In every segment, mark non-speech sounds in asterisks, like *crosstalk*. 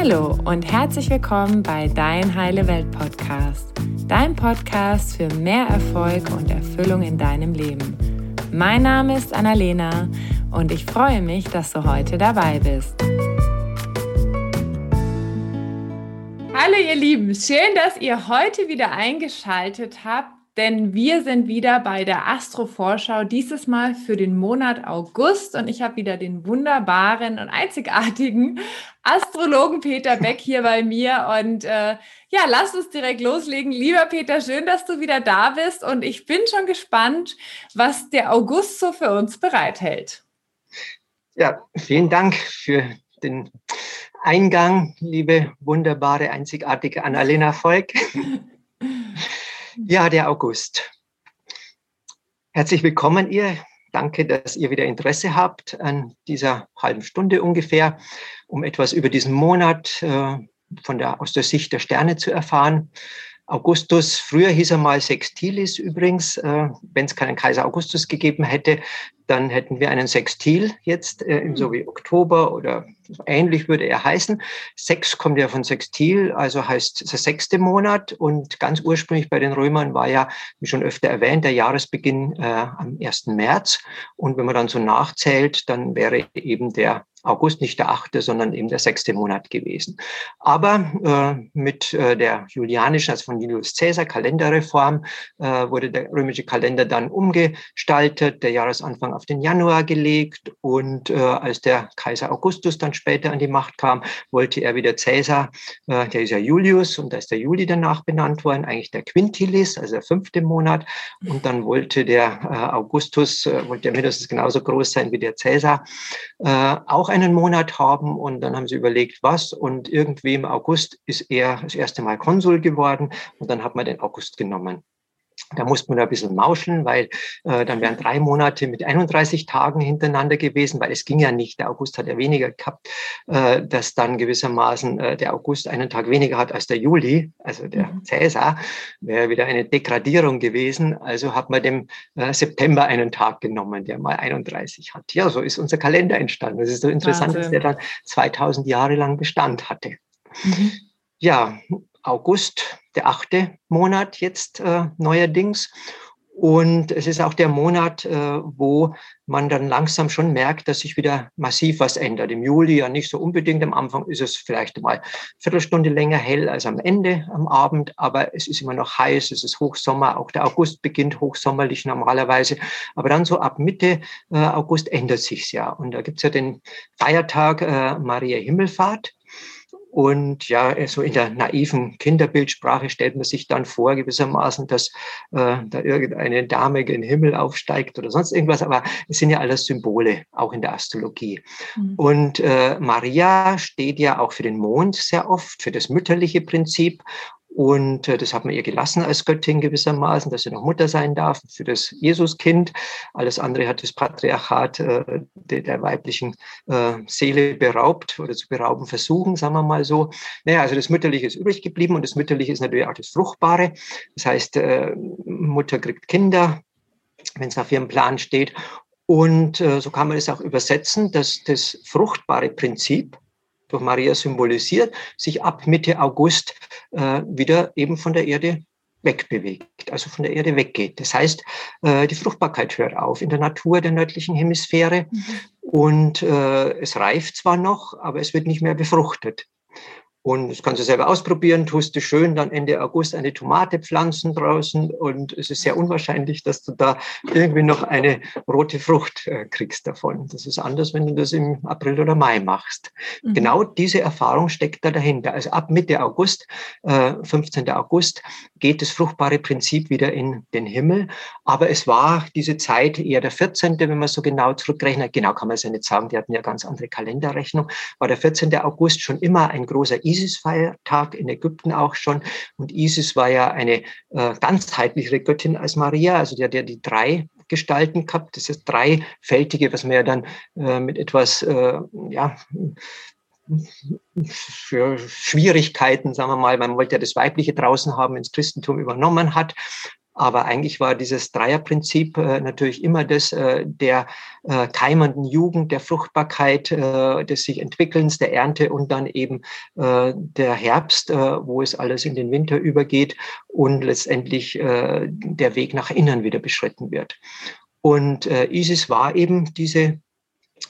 Hallo und herzlich willkommen bei Dein Heile Welt Podcast, dein Podcast für mehr Erfolg und Erfüllung in deinem Leben. Mein Name ist Annalena und ich freue mich, dass du heute dabei bist. Hallo ihr Lieben, schön, dass ihr heute wieder eingeschaltet habt denn wir sind wieder bei der Astro-Vorschau, dieses Mal für den Monat August. Und ich habe wieder den wunderbaren und einzigartigen Astrologen Peter Beck hier bei mir. Und äh, ja, lass uns direkt loslegen. Lieber Peter, schön, dass du wieder da bist. Und ich bin schon gespannt, was der August so für uns bereithält. Ja, vielen Dank für den Eingang, liebe wunderbare, einzigartige Annalena Volk. *laughs* Ja, der August. Herzlich willkommen, ihr. Danke, dass ihr wieder Interesse habt an dieser halben Stunde ungefähr, um etwas über diesen Monat äh, von der, aus der Sicht der Sterne zu erfahren. Augustus, früher hieß er mal Sextilis übrigens. Äh, Wenn es keinen Kaiser Augustus gegeben hätte, dann hätten wir einen Sextil jetzt, äh, so hm. wie Oktober oder ähnlich würde er heißen. Sex kommt ja von Sextil, also heißt der sechste Monat. Und ganz ursprünglich bei den Römern war ja, wie schon öfter erwähnt, der Jahresbeginn äh, am 1. März. Und wenn man dann so nachzählt, dann wäre eben der August nicht der achte, sondern eben der sechste Monat gewesen. Aber äh, mit äh, der julianischen, also von Julius Caesar Kalenderreform, äh, wurde der römische Kalender dann umgestaltet, der Jahresanfang auf den Januar gelegt und äh, als der Kaiser Augustus dann später an die Macht kam, wollte er wieder Caesar, äh, der ist ja Julius und da ist der Juli danach benannt worden, eigentlich der Quintilis, also der fünfte Monat. Und dann wollte der äh, Augustus, äh, wollte er mindestens genauso groß sein wie der Caesar, äh, auch einen Monat haben. Und dann haben sie überlegt, was? Und irgendwie im August ist er das erste Mal Konsul geworden und dann hat man den August genommen. Da musste man ein bisschen mauscheln, weil äh, dann wären drei Monate mit 31 Tagen hintereinander gewesen, weil es ging ja nicht. Der August hat ja weniger gehabt, äh, dass dann gewissermaßen äh, der August einen Tag weniger hat als der Juli, also der mhm. Cäsar, wäre wieder eine Degradierung gewesen. Also hat man dem äh, September einen Tag genommen, der mal 31 hat. Ja, so ist unser Kalender entstanden. Das ist so interessant, Wahnsinn. dass der dann 2000 Jahre lang Bestand hatte. Mhm. Ja, August, der achte Monat jetzt äh, neuerdings. Und es ist auch der Monat, äh, wo man dann langsam schon merkt, dass sich wieder massiv was ändert. Im Juli ja nicht so unbedingt. Am Anfang ist es vielleicht mal eine Viertelstunde länger hell als am Ende am Abend, aber es ist immer noch heiß, es ist Hochsommer. Auch der August beginnt hochsommerlich normalerweise. Aber dann so ab Mitte äh, August ändert sich's ja. Und da gibt's ja den Feiertag äh, Maria Himmelfahrt. Und ja, so in der naiven Kinderbildsprache stellt man sich dann vor, gewissermaßen, dass äh, da irgendeine Dame gen Himmel aufsteigt oder sonst irgendwas. Aber es sind ja alles Symbole, auch in der Astrologie. Mhm. Und äh, Maria steht ja auch für den Mond sehr oft, für das mütterliche Prinzip. Und äh, das hat man ihr gelassen als Göttin gewissermaßen, dass sie noch Mutter sein darf für das Jesuskind. Alles andere hat das Patriarchat äh, der, der weiblichen äh, Seele beraubt oder zu berauben versuchen, sagen wir mal so. Naja, also das Mütterliche ist übrig geblieben und das Mütterliche ist natürlich auch das Fruchtbare. Das heißt, äh, Mutter kriegt Kinder, wenn es auf ihrem Plan steht. Und äh, so kann man es auch übersetzen, dass das fruchtbare Prinzip, durch Maria symbolisiert, sich ab Mitte August äh, wieder eben von der Erde wegbewegt, also von der Erde weggeht. Das heißt, äh, die Fruchtbarkeit hört auf in der Natur der nördlichen Hemisphäre mhm. und äh, es reift zwar noch, aber es wird nicht mehr befruchtet. Und das kannst du selber ausprobieren, tust du schön dann Ende August eine Tomate pflanzen draußen und es ist sehr unwahrscheinlich, dass du da irgendwie noch eine rote Frucht äh, kriegst davon. Das ist anders, wenn du das im April oder Mai machst. Mhm. Genau diese Erfahrung steckt da dahinter. Also ab Mitte August, äh, 15. August, geht das fruchtbare Prinzip wieder in den Himmel. Aber es war diese Zeit eher der 14., wenn man so genau zurückrechnet. Genau kann man es ja nicht sagen, die hatten ja ganz andere Kalenderrechnung. War der 14. August schon immer ein großer Isis-Feiertag in Ägypten auch schon. Und Isis war ja eine äh, ganzheitlichere Göttin als Maria, also hat ja die drei Gestalten gehabt. Das ist dreifältige, was man ja dann äh, mit etwas, äh, ja, für Schwierigkeiten, sagen wir mal, man wollte ja das Weibliche draußen haben, ins Christentum übernommen hat. Aber eigentlich war dieses Dreierprinzip äh, natürlich immer das äh, der äh, keimenden Jugend, der Fruchtbarkeit, des sich Entwickelns, der Ernte und dann eben der Herbst, wo es alles in den Winter übergeht und letztendlich der Weg nach innen wieder beschritten wird. Und Isis war eben diese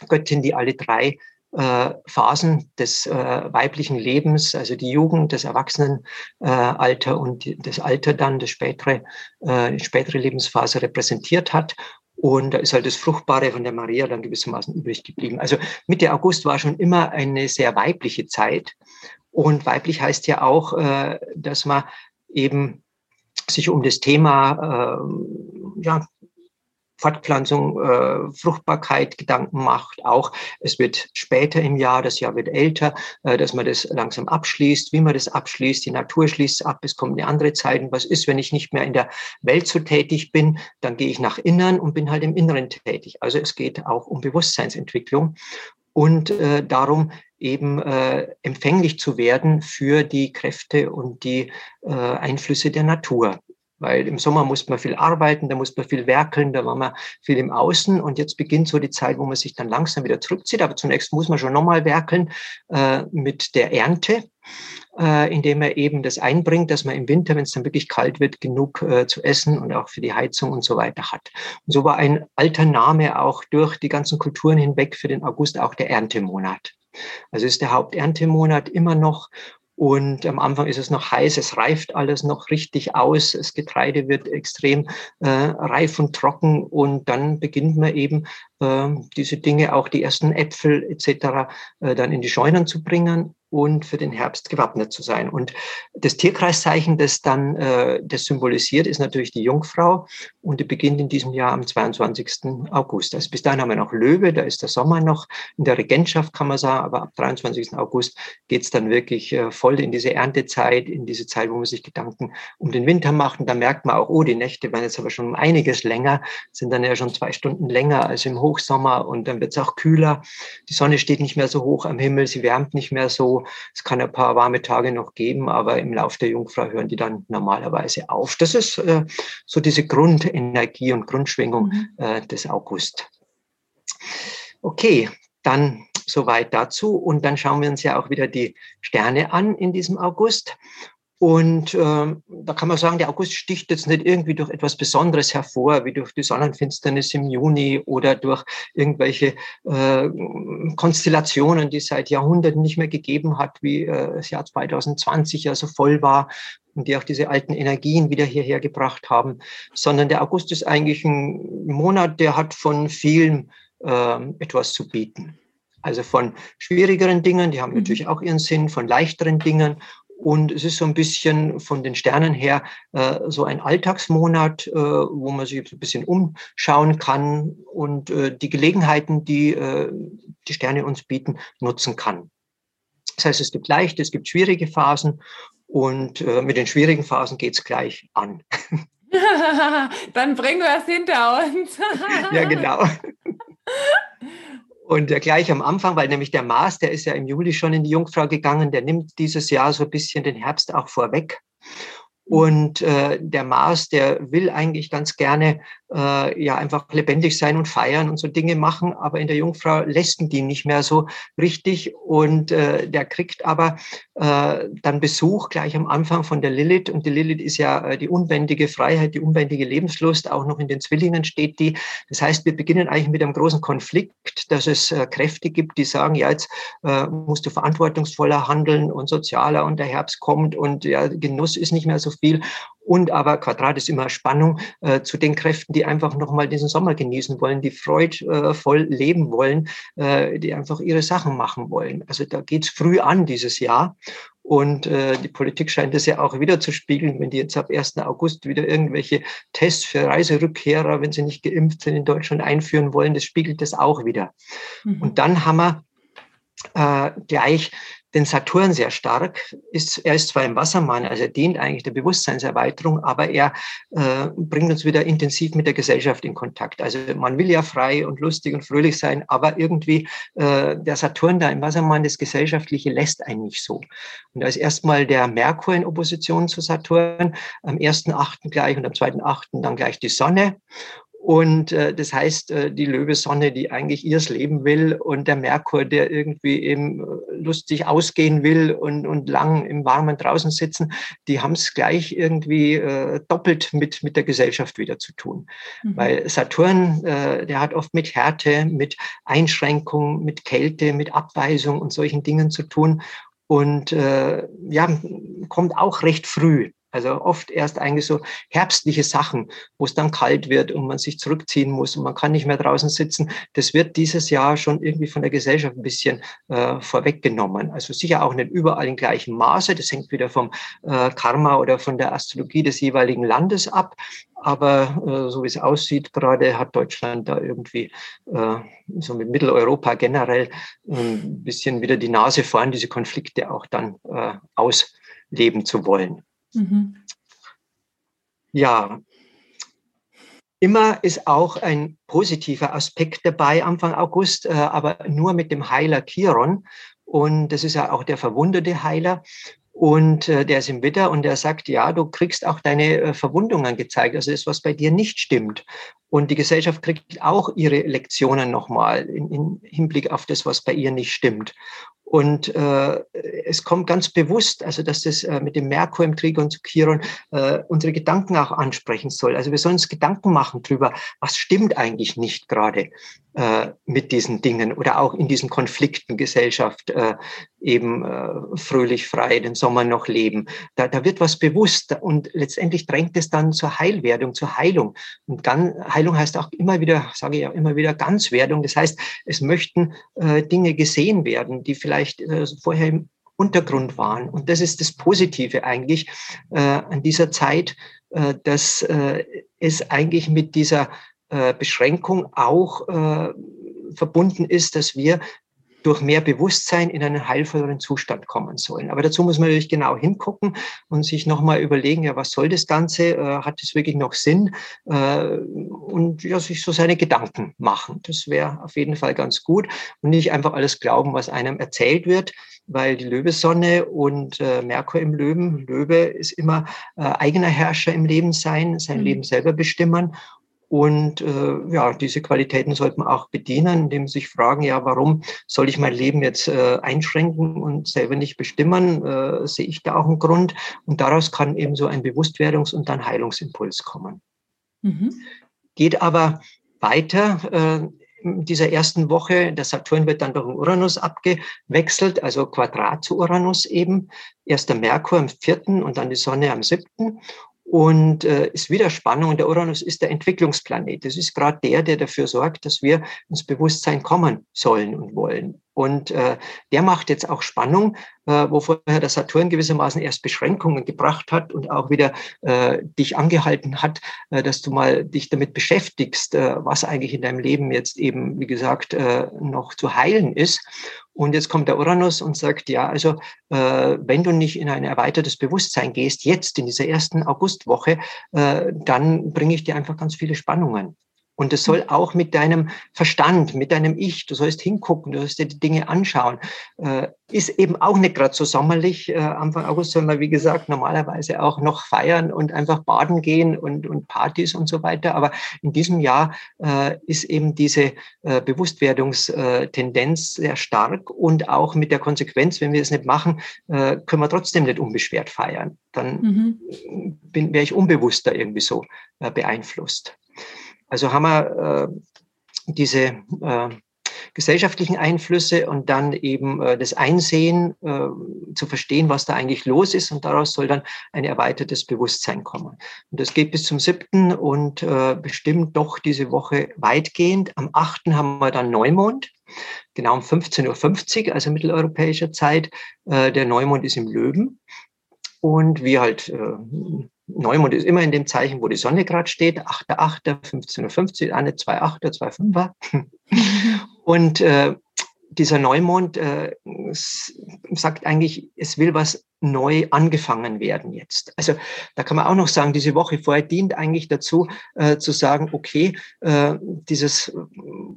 Göttin, die alle drei äh, Phasen des äh, weiblichen Lebens, also die Jugend, das Erwachsenenalter äh, und das Alter dann, das spätere, äh, spätere Lebensphase repräsentiert hat. Und da ist halt das Fruchtbare von der Maria dann gewissermaßen übrig geblieben. Also Mitte August war schon immer eine sehr weibliche Zeit. Und weiblich heißt ja auch, äh, dass man eben sich um das Thema äh, ja, Fortpflanzung, äh, Fruchtbarkeit Gedanken macht. Auch es wird später im Jahr, das Jahr wird älter, äh, dass man das langsam abschließt, wie man das abschließt. Die Natur schließt ab, es kommt eine andere Zeit. Und was ist, wenn ich nicht mehr in der Welt so tätig bin? Dann gehe ich nach innen und bin halt im Inneren tätig. Also es geht auch um Bewusstseinsentwicklung und äh, darum, eben äh, empfänglich zu werden für die Kräfte und die äh, Einflüsse der Natur. Weil im Sommer muss man viel arbeiten, da muss man viel werkeln, da war man viel im Außen und jetzt beginnt so die Zeit, wo man sich dann langsam wieder zurückzieht. Aber zunächst muss man schon nochmal werkeln äh, mit der Ernte, äh, indem er eben das einbringt, dass man im Winter, wenn es dann wirklich kalt wird, genug äh, zu essen und auch für die Heizung und so weiter hat. Und so war ein alter Name auch durch die ganzen Kulturen hinweg für den August auch der Erntemonat. Also ist der Haupterntemonat immer noch und am Anfang ist es noch heiß, es reift alles noch richtig aus, das Getreide wird extrem äh, reif und trocken und dann beginnt man eben äh, diese Dinge, auch die ersten Äpfel etc., äh, dann in die Scheunen zu bringen und für den Herbst gewappnet zu sein. Und das Tierkreiszeichen, das dann äh, das symbolisiert, ist natürlich die Jungfrau und die beginnt in diesem Jahr am 22. August. Also bis dahin haben wir noch Löwe, da ist der Sommer noch in der Regentschaft, kann man sagen, aber ab 23. August geht's dann wirklich äh, voll in diese Erntezeit, in diese Zeit, wo man sich Gedanken um den Winter macht. Und da merkt man auch, oh, die Nächte werden jetzt aber schon einiges länger, sind dann ja schon zwei Stunden länger als im Hochsommer und dann wird's auch kühler. Die Sonne steht nicht mehr so hoch am Himmel, sie wärmt nicht mehr so es kann ein paar warme Tage noch geben, aber im Lauf der Jungfrau hören die dann normalerweise auf. Das ist äh, so diese Grundenergie und Grundschwingung mhm. äh, des August. Okay, dann soweit dazu. Und dann schauen wir uns ja auch wieder die Sterne an in diesem August. Und äh, da kann man sagen, der August sticht jetzt nicht irgendwie durch etwas Besonderes hervor, wie durch die Sonnenfinsternis im Juni oder durch irgendwelche äh, Konstellationen, die es seit Jahrhunderten nicht mehr gegeben hat, wie äh, das Jahr 2020 ja so voll war und die auch diese alten Energien wieder hierher gebracht haben, sondern der August ist eigentlich ein Monat, der hat von vielen äh, etwas zu bieten. Also von schwierigeren Dingen, die haben mhm. natürlich auch ihren Sinn, von leichteren Dingen und es ist so ein bisschen von den Sternen her äh, so ein Alltagsmonat, äh, wo man sich ein bisschen umschauen kann und äh, die Gelegenheiten, die äh, die Sterne uns bieten, nutzen kann. Das heißt, es gibt leichte, es gibt schwierige Phasen und äh, mit den schwierigen Phasen geht's gleich an. *laughs* Dann bringen wir es hinter uns. ja, genau. *laughs* Und äh, gleich am Anfang, weil nämlich der Mars, der ist ja im Juli schon in die Jungfrau gegangen, der nimmt dieses Jahr so ein bisschen den Herbst auch vorweg. Und äh, der Mars, der will eigentlich ganz gerne äh, ja einfach lebendig sein und feiern und so Dinge machen, aber in der Jungfrau lässt die nicht mehr so richtig. Und äh, der kriegt aber äh, dann Besuch gleich am Anfang von der Lilith. Und die Lilith ist ja äh, die unbändige Freiheit, die unbändige Lebenslust, auch noch in den Zwillingen steht die. Das heißt, wir beginnen eigentlich mit einem großen Konflikt, dass es äh, Kräfte gibt, die sagen, ja, jetzt äh, musst du verantwortungsvoller handeln und sozialer und der Herbst kommt und ja, Genuss ist nicht mehr so viel. Und aber Quadrat ist immer Spannung äh, zu den Kräften, die einfach nochmal diesen Sommer genießen wollen, die freudvoll äh, leben wollen, äh, die einfach ihre Sachen machen wollen. Also da geht's früh an dieses Jahr. Und äh, die Politik scheint das ja auch wieder zu spiegeln, wenn die jetzt ab 1. August wieder irgendwelche Tests für Reiserückkehrer, wenn sie nicht geimpft sind, in Deutschland einführen wollen. Das spiegelt das auch wieder. Mhm. Und dann haben wir äh, gleich den Saturn sehr stark. Ist, er ist zwar im Wassermann, also er dient eigentlich der Bewusstseinserweiterung, aber er äh, bringt uns wieder intensiv mit der Gesellschaft in Kontakt. Also man will ja frei und lustig und fröhlich sein, aber irgendwie äh, der Saturn da im Wassermann, das Gesellschaftliche lässt einen nicht so. Und da ist erstmal der Merkur in Opposition zu Saturn, am 1.8. gleich und am 2.8. dann gleich die Sonne. Und äh, das heißt, äh, die Löwesonne, die eigentlich ihrs Leben will und der Merkur, der irgendwie eben äh, lustig ausgehen will und, und lang im Warmen draußen sitzen, die haben es gleich irgendwie äh, doppelt mit, mit der Gesellschaft wieder zu tun. Mhm. Weil Saturn, äh, der hat oft mit Härte, mit Einschränkung, mit Kälte, mit Abweisung und solchen Dingen zu tun. Und äh, ja, kommt auch recht früh also oft erst eigentlich so herbstliche Sachen, wo es dann kalt wird und man sich zurückziehen muss und man kann nicht mehr draußen sitzen. Das wird dieses Jahr schon irgendwie von der Gesellschaft ein bisschen äh, vorweggenommen. Also sicher auch nicht überall in gleichem Maße. Das hängt wieder vom äh, Karma oder von der Astrologie des jeweiligen Landes ab. Aber äh, so wie es aussieht, gerade hat Deutschland da irgendwie äh, so mit Mitteleuropa generell ein bisschen wieder die Nase vorn, diese Konflikte auch dann äh, ausleben zu wollen. Mhm. Ja, immer ist auch ein positiver Aspekt dabei Anfang August, äh, aber nur mit dem Heiler Chiron. Und das ist ja auch der verwundete Heiler. Und äh, der ist im Witter und der sagt, ja, du kriegst auch deine äh, Verwundungen gezeigt, also das, was bei dir nicht stimmt. Und die Gesellschaft kriegt auch ihre Lektionen nochmal in Hinblick auf das, was bei ihr nicht stimmt. Und äh, es kommt ganz bewusst, also dass das äh, mit dem Merkur im Trigon zu Chiron äh, unsere Gedanken auch ansprechen soll. Also wir sollen uns Gedanken machen drüber, was stimmt eigentlich nicht gerade äh, mit diesen Dingen oder auch in diesen Konflikten Gesellschaft äh, eben äh, fröhlich frei den Sommer noch leben. Da, da wird was bewusst und letztendlich drängt es dann zur Heilwerdung, zur Heilung. Und dann, Heilung heißt auch immer wieder, sage ich ja immer wieder, Ganzwerdung. Das heißt, es möchten äh, Dinge gesehen werden, die vielleicht äh, vorher im Untergrund waren. Und das ist das Positive eigentlich äh, an dieser Zeit, äh, dass äh, es eigentlich mit dieser äh, Beschränkung auch äh, verbunden ist, dass wir durch mehr Bewusstsein in einen heilvolleren Zustand kommen sollen. Aber dazu muss man natürlich genau hingucken und sich nochmal überlegen, ja, was soll das Ganze? Äh, hat das wirklich noch Sinn? Äh, und ja, sich so seine Gedanken machen. Das wäre auf jeden Fall ganz gut und nicht einfach alles glauben, was einem erzählt wird, weil die Löwesonne und äh, Merkur im Löwen, Löwe ist immer eigener Herrscher im Leben sein, sein mhm. Leben selber bestimmen und äh, ja, diese Qualitäten sollte man auch bedienen, indem sie sich fragen, ja, warum soll ich mein Leben jetzt äh, einschränken und selber nicht bestimmen? Äh, sehe ich da auch einen Grund? Und daraus kann eben so ein Bewusstwerdungs- und dann Heilungsimpuls kommen. Mhm. Geht aber weiter. Äh, in dieser ersten Woche, der Saturn wird dann durch den Uranus abgewechselt, also Quadrat zu Uranus eben. Erst der Merkur am vierten und dann die Sonne am siebten und äh, ist wieder Spannung. Und der Uranus ist der Entwicklungsplanet. Das ist gerade der, der dafür sorgt, dass wir ins Bewusstsein kommen sollen und wollen. Und äh, der macht jetzt auch Spannung, äh, wo vorher der Saturn gewissermaßen erst Beschränkungen gebracht hat und auch wieder äh, dich angehalten hat, äh, dass du mal dich damit beschäftigst, äh, was eigentlich in deinem Leben jetzt eben, wie gesagt, äh, noch zu heilen ist. Und jetzt kommt der Uranus und sagt, ja, also äh, wenn du nicht in ein erweitertes Bewusstsein gehst, jetzt in dieser ersten Augustwoche, äh, dann bringe ich dir einfach ganz viele Spannungen. Und es soll auch mit deinem Verstand, mit deinem Ich, du sollst hingucken, du sollst dir die Dinge anschauen. Äh, ist eben auch nicht gerade so sommerlich. Äh, Anfang August soll man, wie gesagt, normalerweise auch noch feiern und einfach baden gehen und, und Partys und so weiter. Aber in diesem Jahr äh, ist eben diese äh, Bewusstwerdungstendenz sehr stark und auch mit der Konsequenz, wenn wir es nicht machen, äh, können wir trotzdem nicht unbeschwert feiern. Dann mhm. bin, wäre ich unbewusster irgendwie so äh, beeinflusst. Also haben wir äh, diese äh, gesellschaftlichen Einflüsse und dann eben äh, das Einsehen, äh, zu verstehen, was da eigentlich los ist und daraus soll dann ein erweitertes Bewusstsein kommen. Und das geht bis zum siebten und äh, bestimmt doch diese Woche weitgehend. Am achten haben wir dann Neumond, genau um 15.50 Uhr, also mitteleuropäischer Zeit. Äh, der Neumond ist im Löwen. Und wie halt äh, Neumond ist immer in dem Zeichen, wo die Sonne gerade steht, 8.8., 15.50 Uhr, eine, zwei Achter, zwei Fünfer. *laughs* Und äh, dieser Neumond äh, sagt eigentlich, es will was neu angefangen werden jetzt. Also da kann man auch noch sagen, diese Woche vorher dient eigentlich dazu, äh, zu sagen, okay, äh, dieses,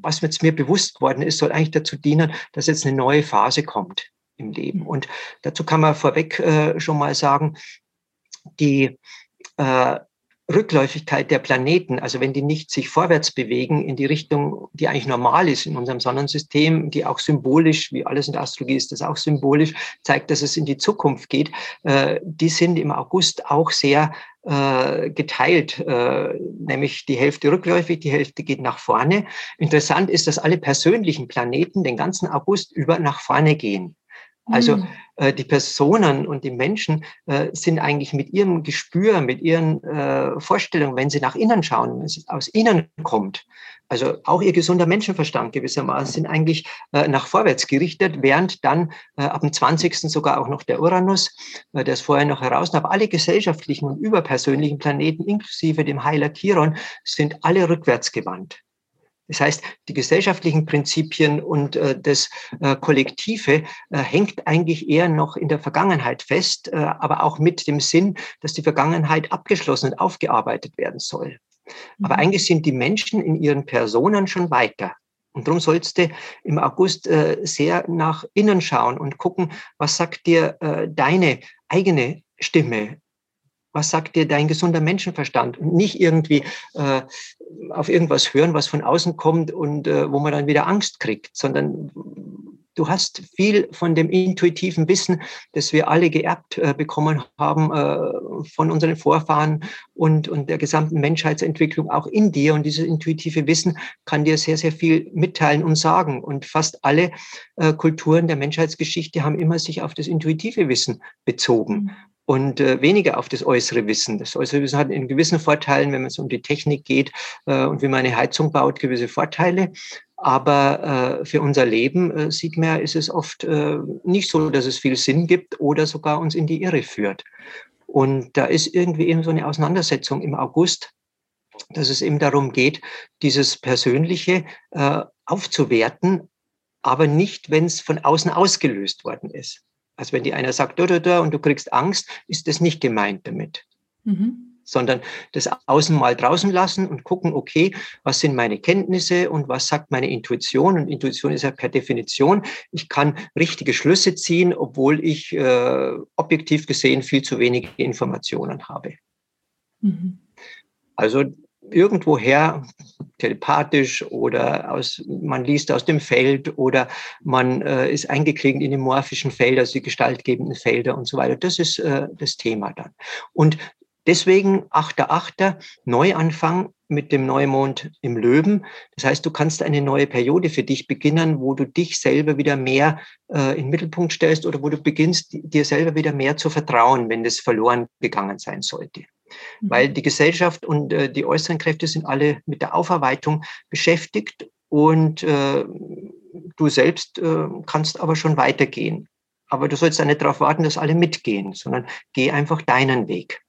was jetzt mir bewusst geworden ist, soll eigentlich dazu dienen, dass jetzt eine neue Phase kommt im Leben. Und dazu kann man vorweg äh, schon mal sagen, die äh, Rückläufigkeit der Planeten, also wenn die nicht sich vorwärts bewegen in die Richtung, die eigentlich normal ist in unserem Sonnensystem, die auch symbolisch, wie alles in der Astrologie ist das auch symbolisch, zeigt, dass es in die Zukunft geht, äh, die sind im August auch sehr äh, geteilt, äh, nämlich die Hälfte rückläufig, die Hälfte geht nach vorne. Interessant ist, dass alle persönlichen Planeten den ganzen August über nach vorne gehen. Also mhm. äh, die Personen und die Menschen äh, sind eigentlich mit ihrem Gespür, mit ihren äh, Vorstellungen, wenn sie nach innen schauen, wenn es aus innen kommt, also auch ihr gesunder Menschenverstand gewissermaßen sind eigentlich äh, nach vorwärts gerichtet, während dann äh, ab dem 20. sogar auch noch der Uranus, äh, der ist vorher noch heraus, aber alle gesellschaftlichen und überpersönlichen Planeten, inklusive dem Heiler Chiron, sind alle rückwärts gewandt. Das heißt, die gesellschaftlichen Prinzipien und äh, das äh, Kollektive äh, hängt eigentlich eher noch in der Vergangenheit fest, äh, aber auch mit dem Sinn, dass die Vergangenheit abgeschlossen und aufgearbeitet werden soll. Aber mhm. eigentlich sind die Menschen in ihren Personen schon weiter. Und darum sollst du im August äh, sehr nach innen schauen und gucken, was sagt dir äh, deine eigene Stimme, was sagt dir dein gesunder Menschenverstand? Und nicht irgendwie äh, auf irgendwas hören, was von außen kommt und äh, wo man dann wieder Angst kriegt, sondern du hast viel von dem intuitiven Wissen, das wir alle geerbt äh, bekommen haben äh, von unseren Vorfahren und, und der gesamten Menschheitsentwicklung auch in dir. Und dieses intuitive Wissen kann dir sehr, sehr viel mitteilen und sagen. Und fast alle äh, Kulturen der Menschheitsgeschichte haben immer sich auf das intuitive Wissen bezogen. Und äh, weniger auf das äußere Wissen. Das äußere Wissen hat in gewissen Vorteilen, wenn es um die Technik geht äh, und wie man eine Heizung baut, gewisse Vorteile. Aber äh, für unser Leben äh, sieht man, ist es oft äh, nicht so, dass es viel Sinn gibt oder sogar uns in die Irre führt. Und da ist irgendwie eben so eine Auseinandersetzung im August, dass es eben darum geht, dieses Persönliche äh, aufzuwerten, aber nicht, wenn es von außen ausgelöst worden ist. Also wenn dir einer sagt, da, da, da, und du kriegst Angst, ist das nicht gemeint damit. Mhm. Sondern das Außen mal draußen lassen und gucken, okay, was sind meine Kenntnisse und was sagt meine Intuition? Und Intuition ist ja per Definition, ich kann richtige Schlüsse ziehen, obwohl ich äh, objektiv gesehen viel zu wenige Informationen habe. Mhm. Also irgendwoher telepathisch oder aus, man liest aus dem Feld oder man äh, ist eingeklinkt in die morphischen Felder, also die gestaltgebenden Felder und so weiter. Das ist äh, das Thema dann. Und deswegen 8.8. Neuanfang mit dem Neumond im Löwen. Das heißt, du kannst eine neue Periode für dich beginnen, wo du dich selber wieder mehr äh, in den Mittelpunkt stellst oder wo du beginnst, dir selber wieder mehr zu vertrauen, wenn das verloren gegangen sein sollte. Weil mhm. die Gesellschaft und äh, die äußeren Kräfte sind alle mit der Aufarbeitung beschäftigt und äh, du selbst äh, kannst aber schon weitergehen. Aber du sollst ja nicht darauf warten, dass alle mitgehen, sondern geh einfach deinen Weg.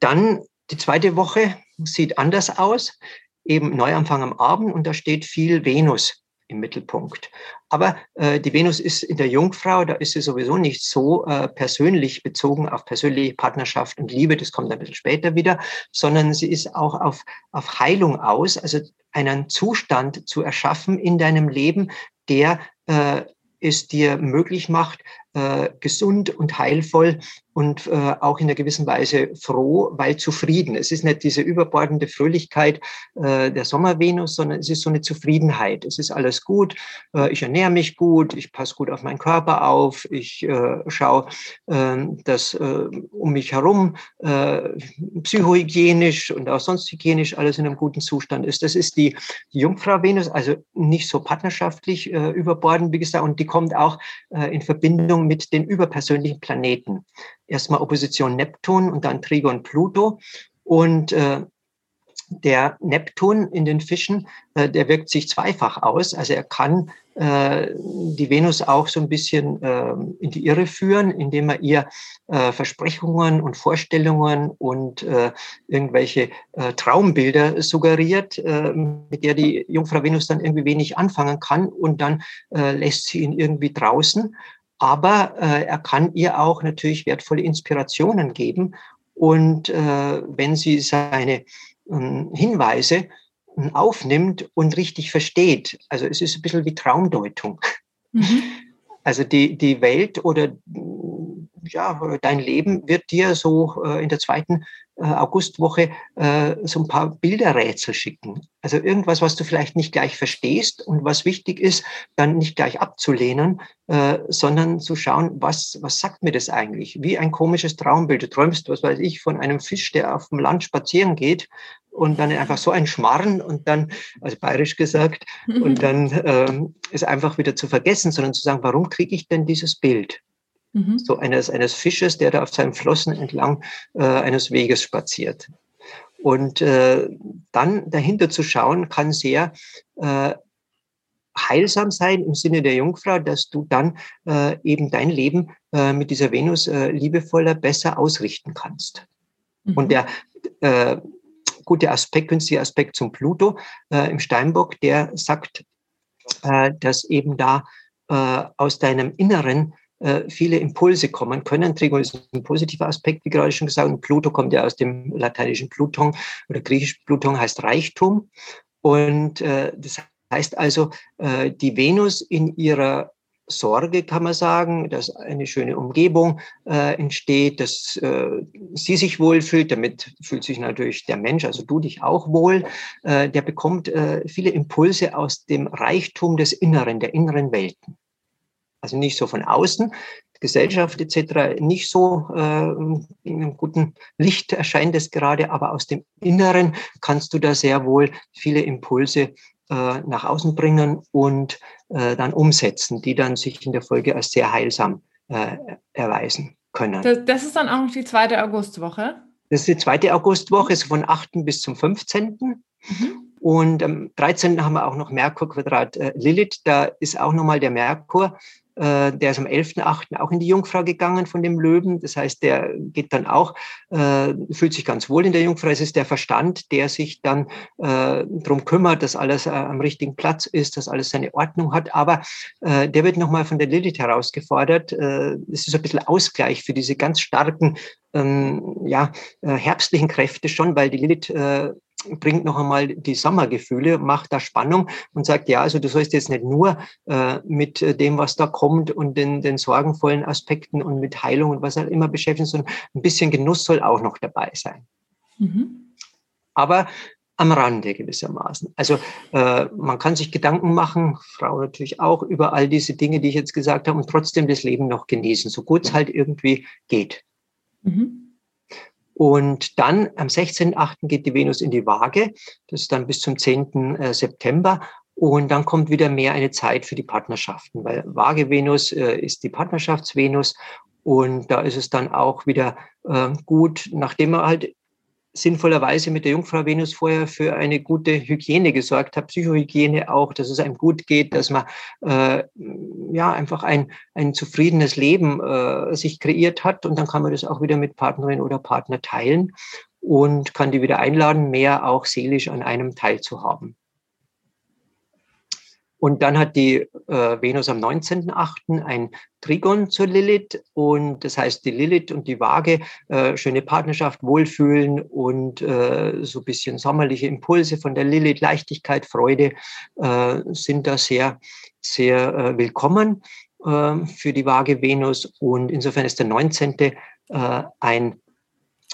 Dann die zweite Woche sieht anders aus, eben Neuanfang am Abend und da steht viel Venus im Mittelpunkt. Aber äh, die Venus ist in der Jungfrau, da ist sie sowieso nicht so äh, persönlich bezogen auf persönliche Partnerschaft und Liebe, das kommt ein bisschen später wieder, sondern sie ist auch auf, auf Heilung aus, also einen Zustand zu erschaffen in deinem Leben, der äh, es dir möglich macht, äh, gesund und heilvoll und äh, auch in einer gewissen Weise froh, weil zufrieden. Es ist nicht diese überbordende Fröhlichkeit äh, der Sommervenus, sondern es ist so eine Zufriedenheit. Es ist alles gut, äh, ich ernähre mich gut, ich passe gut auf meinen Körper auf, ich äh, schaue, äh, dass äh, um mich herum äh, psychohygienisch und auch sonst hygienisch alles in einem guten Zustand ist. Das ist die, die Jungfrau Venus, also nicht so partnerschaftlich äh, überbordend, wie gesagt, und die kommt auch äh, in Verbindung Verbindung mit den überpersönlichen Planeten. Erstmal Opposition Neptun und dann Trigon Pluto. Und äh, der Neptun in den Fischen, äh, der wirkt sich zweifach aus. Also er kann äh, die Venus auch so ein bisschen äh, in die Irre führen, indem er ihr äh, Versprechungen und Vorstellungen und äh, irgendwelche äh, Traumbilder suggeriert, äh, mit der die Jungfrau Venus dann irgendwie wenig anfangen kann und dann äh, lässt sie ihn irgendwie draußen. Aber äh, er kann ihr auch natürlich wertvolle Inspirationen geben. Und äh, wenn sie seine ähm, Hinweise ähm, aufnimmt und richtig versteht. Also es ist ein bisschen wie Traumdeutung. Mhm. Also die, die Welt oder ja, dein Leben wird dir so äh, in der zweiten äh, Augustwoche äh, so ein paar Bilderrätsel schicken. Also irgendwas, was du vielleicht nicht gleich verstehst und was wichtig ist, dann nicht gleich abzulehnen, äh, sondern zu schauen, was, was sagt mir das eigentlich? Wie ein komisches Traumbild. Du träumst, was weiß ich, von einem Fisch, der auf dem Land spazieren geht und dann einfach so ein Schmarren und dann, also bayerisch gesagt, und *laughs* dann ähm, ist einfach wieder zu vergessen, sondern zu sagen, warum kriege ich denn dieses Bild? Mhm. So eines, eines Fisches, der da auf seinen Flossen entlang äh, eines Weges spaziert. Und äh, dann dahinter zu schauen, kann sehr äh, heilsam sein im Sinne der Jungfrau, dass du dann äh, eben dein Leben äh, mit dieser Venus äh, liebevoller, besser ausrichten kannst. Mhm. Und der äh, gute Aspekt, günstige Aspekt zum Pluto äh, im Steinbock, der sagt, äh, dass eben da äh, aus deinem Inneren viele Impulse kommen können. Trigon ist ein positiver Aspekt, wie gerade schon gesagt. Pluto kommt ja aus dem lateinischen Pluton oder griechischen Pluton heißt Reichtum. Und äh, das heißt also, äh, die Venus in ihrer Sorge, kann man sagen, dass eine schöne Umgebung äh, entsteht, dass äh, sie sich wohlfühlt. Damit fühlt sich natürlich der Mensch, also du dich auch wohl. Äh, der bekommt äh, viele Impulse aus dem Reichtum des Inneren, der inneren Welten. Also nicht so von außen, Gesellschaft etc. nicht so äh, in einem guten Licht erscheint es gerade, aber aus dem Inneren kannst du da sehr wohl viele Impulse äh, nach außen bringen und äh, dann umsetzen, die dann sich in der Folge als sehr heilsam äh, erweisen können. Das, das, ist dann auch noch die zweite Augustwoche? Das ist die zweite Augustwoche, ist von 8. bis zum 15. Mhm. Und am 13. haben wir auch noch Merkur Quadrat äh, Lilith. Da ist auch nochmal der Merkur äh, der ist am 11.8. auch in die Jungfrau gegangen von dem Löwen. Das heißt, der geht dann auch, äh, fühlt sich ganz wohl in der Jungfrau. Es ist der Verstand, der sich dann äh, darum kümmert, dass alles äh, am richtigen Platz ist, dass alles seine Ordnung hat. Aber äh, der wird nochmal von der Lilith herausgefordert. Es ist ein bisschen Ausgleich für diese ganz starken ähm, ja, herbstlichen Kräfte schon, weil die Lilith bringt noch einmal die Sommergefühle, macht da Spannung und sagt, ja, also du sollst jetzt nicht nur äh, mit dem, was da kommt und den, den sorgenvollen Aspekten und mit Heilung und was auch immer beschäftigen, sondern ein bisschen Genuss soll auch noch dabei sein. Mhm. Aber am Rande gewissermaßen. Also äh, man kann sich Gedanken machen, Frau natürlich auch, über all diese Dinge, die ich jetzt gesagt habe, und trotzdem das Leben noch genießen, so gut es halt irgendwie geht. Mhm. Und dann am 16.8. geht die Venus in die Waage. Das ist dann bis zum 10. Äh, September. Und dann kommt wieder mehr eine Zeit für die Partnerschaften, weil Waage Venus äh, ist die Partnerschaftsvenus. Und da ist es dann auch wieder äh, gut, nachdem man halt sinnvollerweise mit der Jungfrau Venus vorher für eine gute Hygiene gesorgt hat, Psychohygiene auch, dass es einem gut geht, dass man äh, ja einfach ein, ein zufriedenes Leben äh, sich kreiert hat und dann kann man das auch wieder mit Partnerin oder Partner teilen und kann die wieder einladen, mehr auch seelisch an einem teilzuhaben. Und dann hat die äh, Venus am 19.8. ein Trigon zur Lilith. Und das heißt, die Lilith und die Waage, äh, schöne Partnerschaft, Wohlfühlen und äh, so ein bisschen sommerliche Impulse von der Lilith, Leichtigkeit, Freude äh, sind da sehr, sehr äh, willkommen äh, für die Waage Venus. Und insofern ist der 19. Äh, ein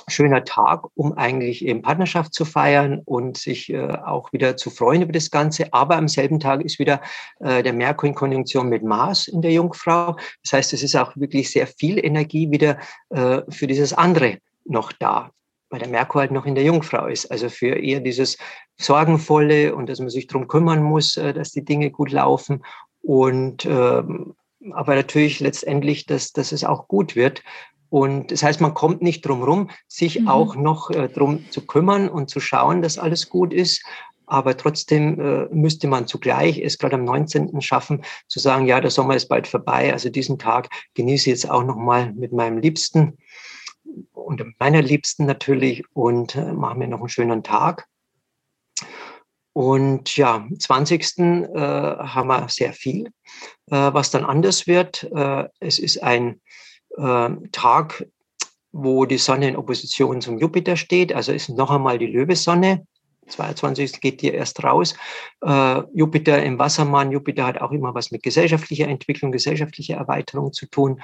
schöner Tag, um eigentlich eben Partnerschaft zu feiern und sich äh, auch wieder zu freuen über das Ganze. Aber am selben Tag ist wieder äh, der Merkur in Konjunktion mit Mars in der Jungfrau. Das heißt, es ist auch wirklich sehr viel Energie wieder äh, für dieses andere noch da, weil der Merkur halt noch in der Jungfrau ist. Also für eher dieses Sorgenvolle und dass man sich darum kümmern muss, äh, dass die Dinge gut laufen und ähm, aber natürlich letztendlich, dass, dass es auch gut wird Und das heißt, man kommt nicht drum rum, sich mhm. auch noch äh, drum zu kümmern und zu schauen, dass alles gut ist. Aber trotzdem äh, müsste man zugleich es gerade am 19. schaffen, zu sagen, ja, der Sommer ist bald vorbei. Also diesen Tag genieße ich jetzt auch noch mal mit meinem Liebsten und meiner Liebsten natürlich und äh, mache mir noch einen schönen Tag. Und ja, am 20. Äh, haben wir sehr viel, äh, was dann anders wird. Äh, es ist ein äh, Tag, wo die Sonne in Opposition zum Jupiter steht. Also ist noch einmal die Löwesonne. 22. geht die erst raus. Äh, Jupiter im Wassermann. Jupiter hat auch immer was mit gesellschaftlicher Entwicklung, gesellschaftlicher Erweiterung zu tun.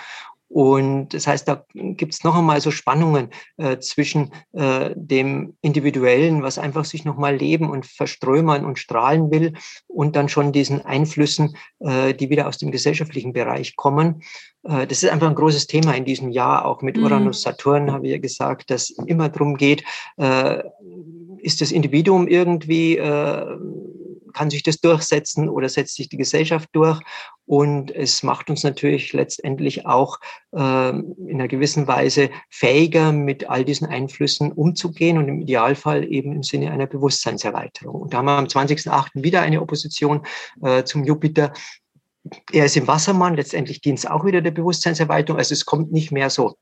Und das heißt, da gibt es noch einmal so Spannungen äh, zwischen äh, dem Individuellen, was einfach sich nochmal leben und verströmern und strahlen will, und dann schon diesen Einflüssen, äh, die wieder aus dem gesellschaftlichen Bereich kommen. Äh, das ist einfach ein großes Thema in diesem Jahr, auch mit mhm. Uranus, Saturn, habe ich ja gesagt, dass immer darum geht, äh, ist das Individuum irgendwie äh, kann sich das durchsetzen oder setzt sich die Gesellschaft durch? Und es macht uns natürlich letztendlich auch äh, in einer gewissen Weise fähiger, mit all diesen Einflüssen umzugehen und im Idealfall eben im Sinne einer Bewusstseinserweiterung. Und da haben wir am 20.08. wieder eine Opposition äh, zum Jupiter. Er ist im Wassermann, letztendlich dient es auch wieder der Bewusstseinserweiterung. Also es kommt nicht mehr so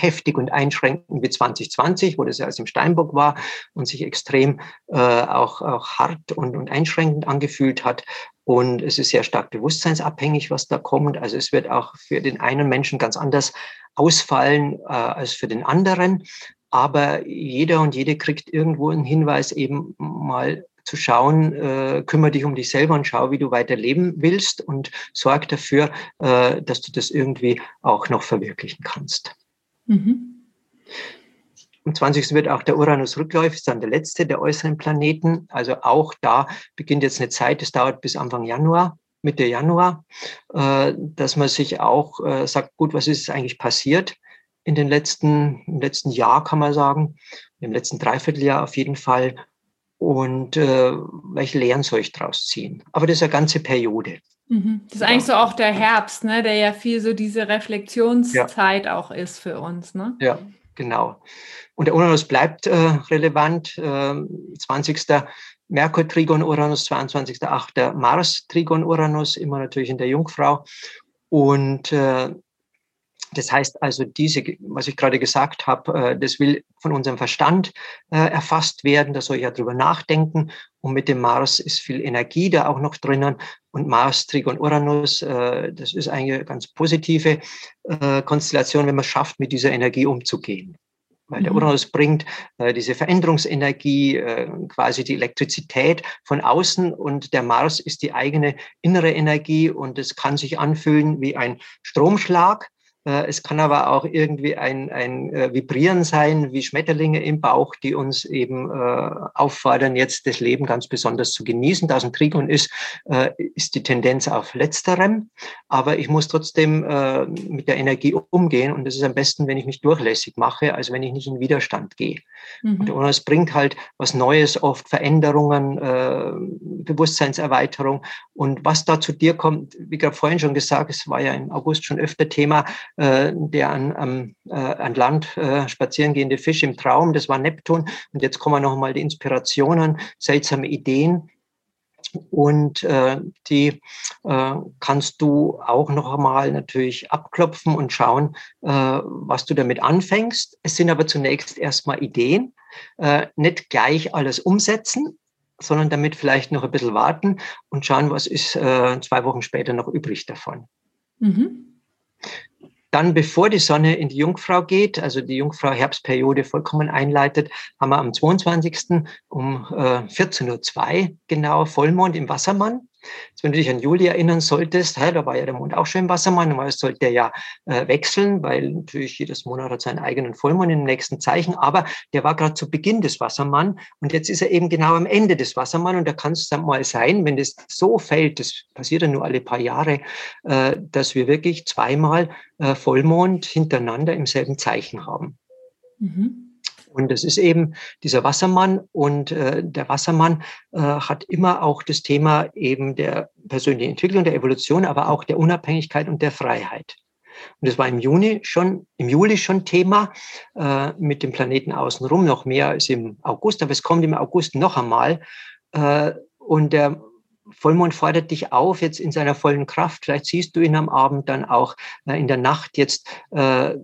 heftig und einschränkend wie 2020, wo das ja als im Steinbock war und sich extrem äh, auch, auch hart und, und einschränkend angefühlt hat. Und es ist sehr stark bewusstseinsabhängig, was da kommt. Also es wird auch für den einen Menschen ganz anders ausfallen äh, als für den anderen. Aber jeder und jede kriegt irgendwo einen Hinweis, eben mal zu schauen, äh, kümmere dich um dich selber und schau, wie du weiter leben willst und sorg dafür, äh, dass du das irgendwie auch noch verwirklichen kannst. Mhm. Am 20. wird auch der Uranus rückläufig, ist dann der letzte der äußeren Planeten. Also auch da beginnt jetzt eine Zeit, es dauert bis Anfang Januar, Mitte Januar, äh, dass man sich auch äh, sagt, gut, was ist eigentlich passiert in den letzten, im letzten Jahr, kann man sagen, im letzten Dreivierteljahr auf jeden Fall. Und äh, welche Lehren soll ich daraus ziehen? Aber das ist eine ganze Periode. Mhm. Das ist eigentlich so auch der Herbst, ne? der ja viel so diese Reflexionszeit ja. auch ist für uns. Ne? Ja, genau. Und der Uranus bleibt äh, relevant. Äh, 20. Merkur Trigon Uranus, 22.8. Mars Trigon Uranus, immer natürlich in der Jungfrau. Und äh, das heißt also, diese, was ich gerade gesagt habe, äh, das will von unserem Verstand äh, erfasst werden. Da soll ich ja drüber nachdenken. Und mit dem Mars ist viel Energie da auch noch drinnen. Und Mars, Trigon, Uranus, äh, das ist eine ganz positive Konstellation, wenn man es schafft, mit dieser Energie umzugehen weil der mhm. Uranus bringt diese Veränderungsenergie, quasi die Elektrizität von außen und der Mars ist die eigene innere Energie und es kann sich anfühlen wie ein Stromschlag es kann aber auch irgendwie ein, ein äh, Vibrieren sein, wie Schmetterlinge im Bauch, die uns eben äh, auffordern, jetzt das Leben ganz besonders zu genießen. Da es ein Trigon ist, äh, ist die Tendenz auf Letzterem. Aber ich muss trotzdem äh, mit der Energie umgehen. Und das ist am besten, wenn ich mich durchlässig mache, als wenn ich nicht in Widerstand gehe. Mhm. Und, und es bringt halt was Neues, oft Veränderungen, äh, Bewusstseinserweiterung. Und was da zu dir kommt, wie gerade vorhin schon gesagt, es war ja im August schon öfter Thema, äh, der an, am, äh, an Land äh, spazierengehende Fisch im Traum, das war Neptun. Und jetzt kommen noch mal die Inspirationen, seltsame Ideen. Und äh, die äh, kannst du auch noch einmal natürlich abklopfen und schauen, äh, was du damit anfängst. Es sind aber zunächst erstmal Ideen, äh, nicht gleich alles umsetzen, sondern damit vielleicht noch ein bisschen warten und schauen, was ist äh, zwei Wochen später noch übrig davon. Mhm. Dann, bevor die Sonne in die Jungfrau geht, also die Jungfrau-Herbstperiode vollkommen einleitet, haben wir am 22. um äh, 14.02 Uhr genau Vollmond im Wassermann. Jetzt, wenn du dich an Juli erinnern solltest, hey, da war ja der Mond auch schon im Wassermann, weil sollte ja äh, wechseln, weil natürlich jedes Monat hat seinen eigenen Vollmond im nächsten Zeichen, aber der war gerade zu Beginn des Wassermann und jetzt ist er eben genau am Ende des Wassermann und da kann es dann mal sein, wenn das so fällt, das passiert ja nur alle paar Jahre, äh, dass wir wirklich zweimal äh, Vollmond hintereinander im selben Zeichen haben. Mhm. Und es ist eben dieser Wassermann und äh, der Wassermann äh, hat immer auch das Thema eben der persönlichen Entwicklung, der Evolution, aber auch der Unabhängigkeit und der Freiheit. Und das war im Juni schon, im Juli schon Thema äh, mit dem Planeten außenrum, noch mehr als im August, aber es kommt im August noch einmal. Äh, und der Vollmond fordert dich auf, jetzt in seiner vollen Kraft. Vielleicht siehst du ihn am Abend dann auch äh, in der Nacht jetzt. Äh,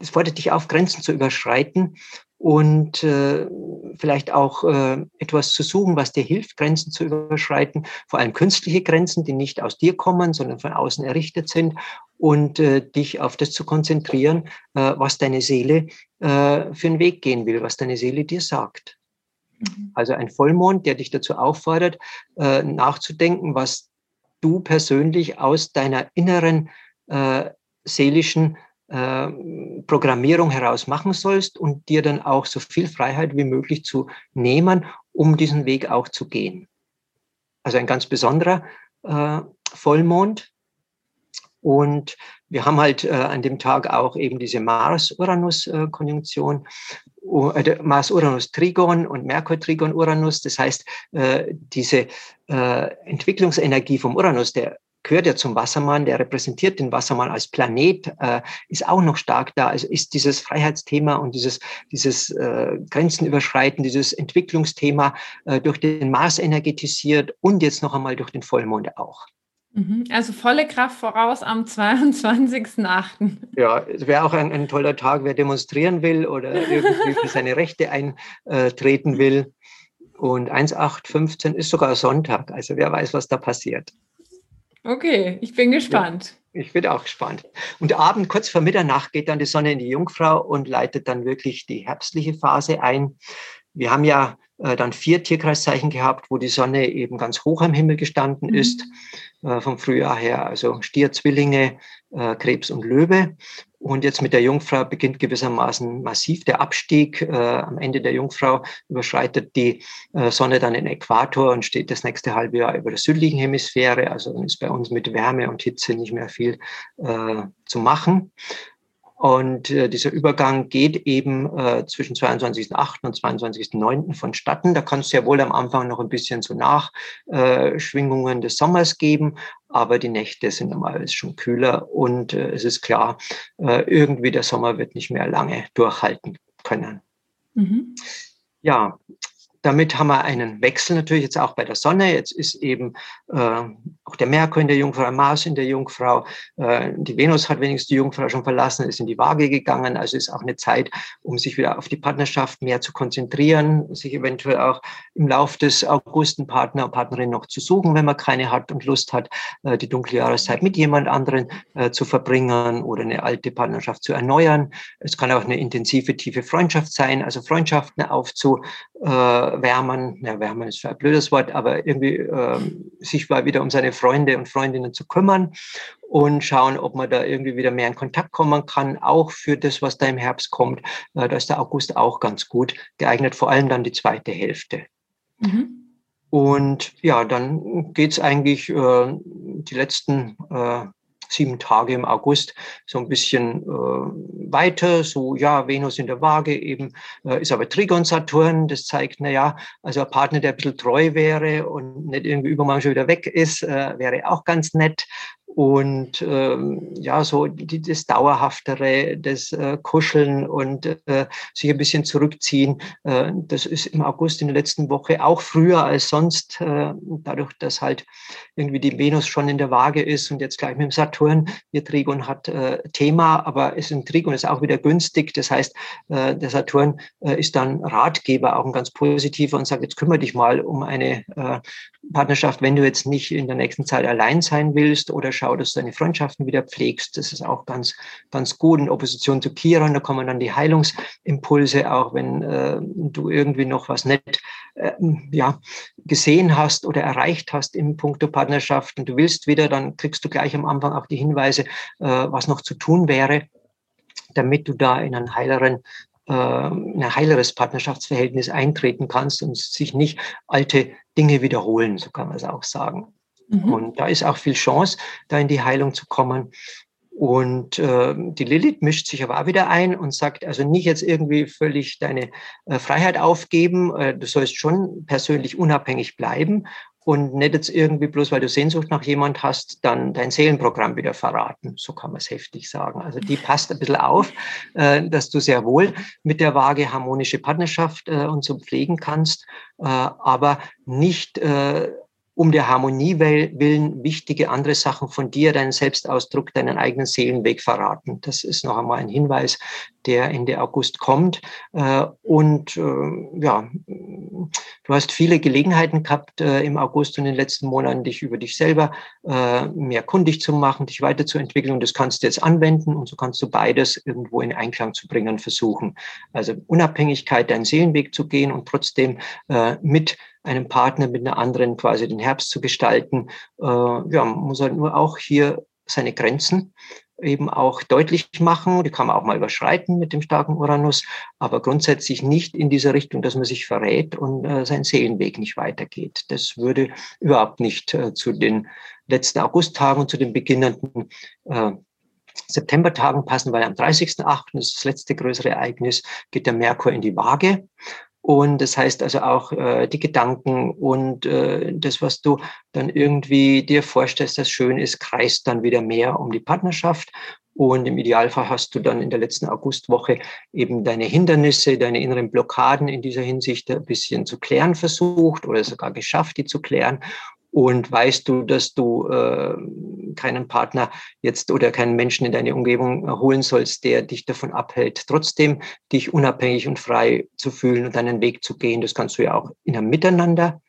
es fordert dich auf, Grenzen zu überschreiten und äh, vielleicht auch äh, etwas zu suchen, was dir hilft, Grenzen zu überschreiten, vor allem künstliche Grenzen, die nicht aus dir kommen, sondern von außen errichtet sind und äh, dich auf das zu konzentrieren, äh, was deine Seele äh, für einen Weg gehen will, was deine Seele dir sagt. Mhm. Also ein Vollmond, der dich dazu auffordert, äh, nachzudenken, was du persönlich aus deiner inneren äh, seelischen äh, Programmierung heraus machen sollst und dir dann auch so viel Freiheit wie möglich zu nehmen, um diesen Weg auch zu gehen. Also ein ganz besonderer äh, Vollmond. Und wir haben halt äh, an dem Tag auch eben diese Mars-Uranus-Konjunktion, äh, Mars-Uranus-Trigon und Merkur-Trigon-Uranus. Das heißt, äh, diese äh, Entwicklungsenergie vom Uranus, der gehört ja zum Wassermann, der repräsentiert den Wassermann als Planet, äh, ist auch noch stark da. Also ist dieses Freiheitsthema und dieses, dieses äh, Grenzenüberschreiten, dieses Entwicklungsthema äh, durch den Mars energetisiert und jetzt noch einmal durch den Vollmond auch. Mhm. Also volle Kraft voraus am 22.08. Ja, es wäre auch ein, ein, toller Tag, wer demonstrieren will oder irgendwie für seine Rechte eintreten *laughs* will. Und 1.8.15 ist sogar Sonntag, also wer weiß, was da passiert. Okay, ich bin gespannt. Ja, ich bin auch gespannt. Und Abend, kurz vor Mitternacht, geht dann die Sonne in die Jungfrau und leitet dann wirklich die herbstliche Phase ein. Wir haben ja äh, dann vier Tierkreiszeichen gehabt, wo die Sonne eben ganz hoch am Himmel gestanden mhm. ist, äh, vom Frühjahr her, also Stier, Zwillinge, äh, Krebs und Löwe. Und jetzt mit der Jungfrau beginnt gewissermaßen massiv der Abstieg. Äh, am Ende der Jungfrau überschreitet die äh, Sonne dann den Äquator und steht das nächste halbe Jahr über der südlichen Hemisphäre. Also dann ist bei uns mit Wärme und Hitze nicht mehr viel äh, zu machen. Und äh, dieser Übergang geht eben äh, zwischen 22.8. und 22.9. vonstatten. Da kann es ja wohl am Anfang noch ein bisschen so Nachschwingungen des Sommers geben, aber die Nächte sind normalerweise schon kühler und äh, es ist klar, äh, irgendwie der Sommer wird nicht mehr lange durchhalten können. Mhm. Ja, damit haben wir einen Wechsel natürlich jetzt auch bei der Sonne. Jetzt ist eben äh, auch der Merkur in der Jungfrau, Mars in der Jungfrau. Äh, die Venus hat wenigstens die Jungfrau schon verlassen, ist in die Waage gegangen. Also ist auch eine Zeit, um sich wieder auf die Partnerschaft mehr zu konzentrieren, sich eventuell auch im Lauf des August einen Partner, Partnerin noch zu suchen, wenn man keine hat und Lust hat, äh, die dunkle Jahreszeit mit jemand anderen äh, zu verbringen oder eine alte Partnerschaft zu erneuern. Es kann auch eine intensive, tiefe Freundschaft sein, also Freundschaften aufzu äh, wärmen, ja, wärmen ist ein blödes Wort, aber irgendwie äh, sich mal wieder um seine Freunde und Freundinnen zu kümmern und schauen, ob man da irgendwie wieder mehr in Kontakt kommen kann, auch für das, was da im Herbst kommt. Äh, da ist der August auch ganz gut geeignet, vor allem dann die zweite Hälfte. Mhm. Und ja, dann geht's eigentlich äh, die letzten äh, sieben Tage im August so ein bisschen äh, weiter, so ja, Venus in der Waage eben, äh, ist aber Trigon Saturn, das zeigt, na ja, also ein Partner, der ein bisschen treu wäre und nicht irgendwie übermorgen schon wieder weg ist, äh, wäre auch ganz nett und ähm, ja, so die, das Dauerhaftere, das äh, Kuscheln und äh, sich ein bisschen zurückziehen, äh, das ist im August in der letzten Woche auch früher als sonst, äh, dadurch, dass halt irgendwie die Venus schon in der Waage ist und jetzt gleich mit dem Saturn, ihr Trigon hat äh, Thema, aber ist ein Trigon ist auch wieder günstig, das heißt, äh, der Saturn ist dann Ratgeber, auch ein ganz positiver und sagt, jetzt kümmere dich mal um eine Partnerschaft, wenn du jetzt nicht in der nächsten Zeit allein sein willst oder schau, dass du deine Freundschaften wieder pflegst. Das ist auch ganz, ganz gut in Opposition zu Chiron. Da kommen dann die Heilungsimpulse, auch wenn äh, du irgendwie noch was nicht äh, ja, gesehen hast oder erreicht hast im Punkto Partnerschaft und du willst wieder, dann kriegst du gleich am Anfang auch die Hinweise, äh, was noch zu tun wäre damit du da in einen heileren äh, ein heileres Partnerschaftsverhältnis eintreten kannst und sich nicht alte Dinge wiederholen, so kann man es auch sagen. Mhm. Und da ist auch viel Chance, da in die Heilung zu kommen. Und äh, die Lilith mischt sich aber auch wieder ein und sagt, also nicht jetzt irgendwie völlig deine äh, Freiheit aufgeben, äh, du sollst schon persönlich unabhängig bleiben und nicht jetzt irgendwie bloß, weil du Sehnsucht nach jemand hast, dann dein Seelenprogramm wieder verraten. So kann man es heftig sagen. Also die passt ein bisschen auf, äh, dass du sehr wohl mit der Waage harmonische Partnerschaft äh, und so pflegen kannst, äh, aber nicht äh, um der Harmonie willen wichtige andere Sachen von dir, deinen Selbstausdruck, deinen eigenen Seelenweg verraten. Das ist noch einmal ein Hinweis, der Ende August kommt. Äh, und äh, ja, du hast viele Gelegenheiten gehabt äh, im August und in den letzten Monaten, dich über dich selber mehr kundig zu machen, dich weiterzuentwickeln. Und das kannst du jetzt anwenden und so kannst du beides irgendwo in Einklang zu bringen versuchen. Also Unabhängigkeit, deinen Seelenweg zu gehen und trotzdem mit einem Partner mit einer anderen quasi den Herbst zu gestalten. Äh, ja, man muss halt nur auch hier seine Grenzen eben auch deutlich machen. Die kann man auch mal überschreiten mit dem starken Uranus, aber grundsätzlich nicht in dieser Richtung, dass man sich verrät und äh, sein Seelenweg nicht weitergeht. Das würde überhaupt nicht äh, zu den letzten Augusttagen und zu den beginnenden äh, Septembertagen passen, weil am 30.8., das ist das letzte größere Ereignis, geht der Merkur in die Waage. Und das heißt also auch äh, die Gedanken und äh, das, was du dann irgendwie dir vorstellst, das schön ist, kreist dann wieder mehr um die Partnerschaft. Und im Idealfall hast du dann in der letzten Augustwoche eben deine Hindernisse, deine inneren Blockaden in dieser Hinsicht ein bisschen zu klären versucht oder sogar geschafft, die zu klären. Und weißt du, dass du äh, keinen Partner jetzt oder keinen Menschen in deine Umgebung holen sollst, der dich davon abhält, trotzdem dich unabhängig und frei zu fühlen und deinen Weg zu gehen. Das kannst du ja auch in einem Miteinander,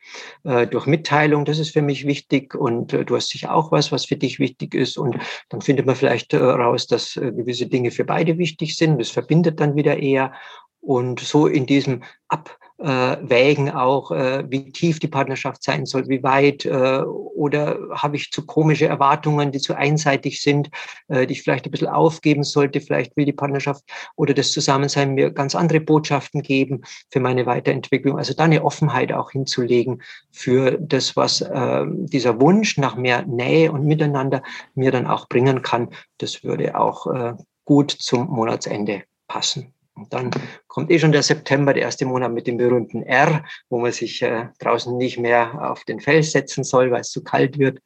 äh, durch Mitteilung, das ist für mich wichtig. Und äh, du hast sicher auch was, was für dich wichtig ist. Und dann findet man vielleicht äh, raus, dass äh, gewisse Dinge für beide wichtig sind. Das verbindet dann wieder eher. Und so in diesem Ab äh, wägen auch, äh, wie tief die Partnerschaft sein soll, wie weit äh, oder habe ich zu komische Erwartungen, die zu einseitig sind, äh, die ich vielleicht ein bisschen aufgeben sollte. Vielleicht will die Partnerschaft oder das Zusammensein mir ganz andere Botschaften geben für meine Weiterentwicklung. Also da eine Offenheit auch hinzulegen für das, was äh, dieser Wunsch nach mehr Nähe und Miteinander mir dann auch bringen kann. Das würde auch äh, gut zum Monatsende passen. Und dann kommt eh schon der September, der erste Monat mit dem berühmten R, wo man sich äh, draußen nicht mehr auf den Fels setzen soll, weil es zu kalt wird.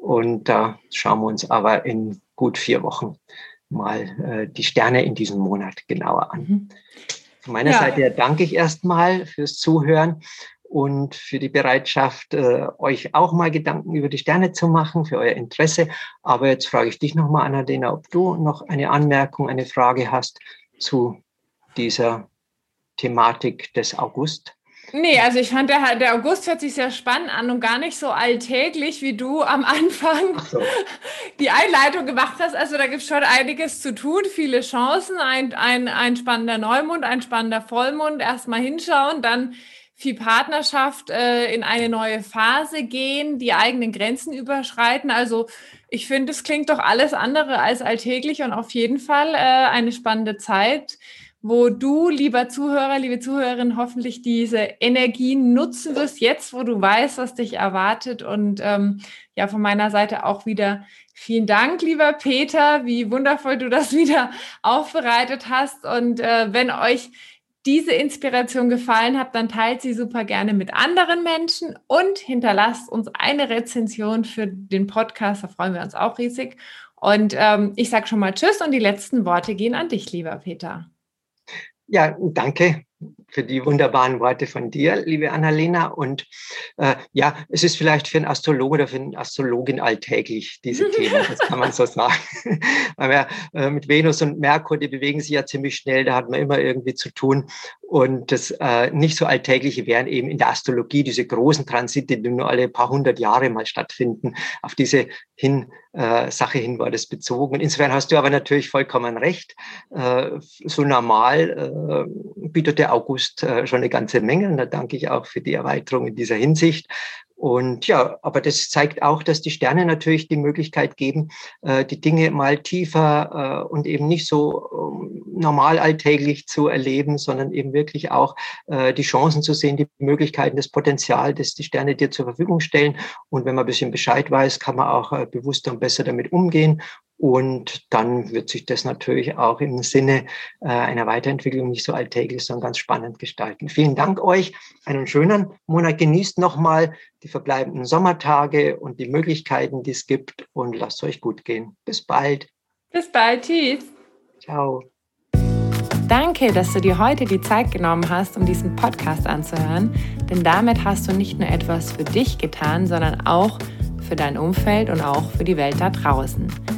Und da schauen wir uns aber in gut vier Wochen mal äh, die Sterne in diesem Monat genauer an. Mhm. Von meiner ja. Seite danke ich erstmal fürs Zuhören und für die Bereitschaft, äh, euch auch mal Gedanken über die Sterne zu machen, für euer Interesse. Aber jetzt frage ich dich nochmal, Annalena, ob du noch eine Anmerkung, eine Frage hast zu dieser Thematik des August? Nee, also ich fand, der, der August hört sich sehr spannend an und gar nicht so alltäglich, wie du am Anfang so. *laughs* die Einleitung gemacht hast. Also da gibt es schon einiges zu tun, viele Chancen, ein, ein, ein spannender Neumond, ein spannender Vollmond, erstmal hinschauen, dann viel Partnerschaft äh, in eine neue Phase gehen, die eigenen Grenzen überschreiten. Also ich finde, es klingt doch alles andere als alltäglich und auf jeden Fall äh, eine spannende Zeit wo du, lieber Zuhörer, liebe Zuhörerin, hoffentlich diese Energie nutzen wirst, jetzt, wo du weißt, was dich erwartet. Und ähm, ja, von meiner Seite auch wieder vielen Dank, lieber Peter, wie wundervoll du das *laughs* wieder aufbereitet hast. Und äh, wenn euch diese Inspiration gefallen hat, dann teilt sie super gerne mit anderen Menschen und hinterlasst uns eine Rezension für den Podcast. Da freuen wir uns auch riesig. Und ähm, ich sage schon mal Tschüss und die letzten Worte gehen an dich, lieber Peter. Ja, danke für die wunderbaren Worte von dir, liebe Annalena. Und äh, ja, es ist vielleicht für einen Astrologe oder für eine Astrologin alltäglich, diese *laughs* Themen, das kann man so sagen. *laughs* Weil wir, äh, mit Venus und Merkur, die bewegen sich ja ziemlich schnell, da hat man immer irgendwie zu tun. Und das äh, nicht so alltägliche wären eben in der Astrologie diese großen Transite, die nur alle paar hundert Jahre mal stattfinden. Auf diese hin, äh, Sache hin war das bezogen. Und insofern hast du aber natürlich vollkommen recht. Äh, so normal äh, bietet der August äh, schon eine ganze Menge. Und da danke ich auch für die Erweiterung in dieser Hinsicht. Und ja, aber das zeigt auch, dass die Sterne natürlich die Möglichkeit geben, äh, die Dinge mal tiefer äh, und eben nicht so ähm, normal alltäglich zu erleben, sondern eben wirklich auch die Chancen zu sehen, die Möglichkeiten, das Potenzial, das die Sterne dir zur Verfügung stellen. Und wenn man ein bisschen Bescheid weiß, kann man auch bewusster und besser damit umgehen Und dann wird sich das natürlich auch im Sinne äh, einer Weiterentwicklung nicht so alltäglich, sondern ganz spannend gestalten. Vielen Dank euch. Einen schönen Monat. Genießt nochmal die verbleibenden Sommertage und die Möglichkeiten, die es gibt. Und lasst euch gut gehen. Bis bald. Bis bald. Tschüss. Ciao. Danke, dass du dir heute die Zeit genommen hast, um diesen Podcast anzuhören, denn damit hast du nicht nur etwas für dich getan, sondern auch für dein Umfeld und auch für die Welt da draußen.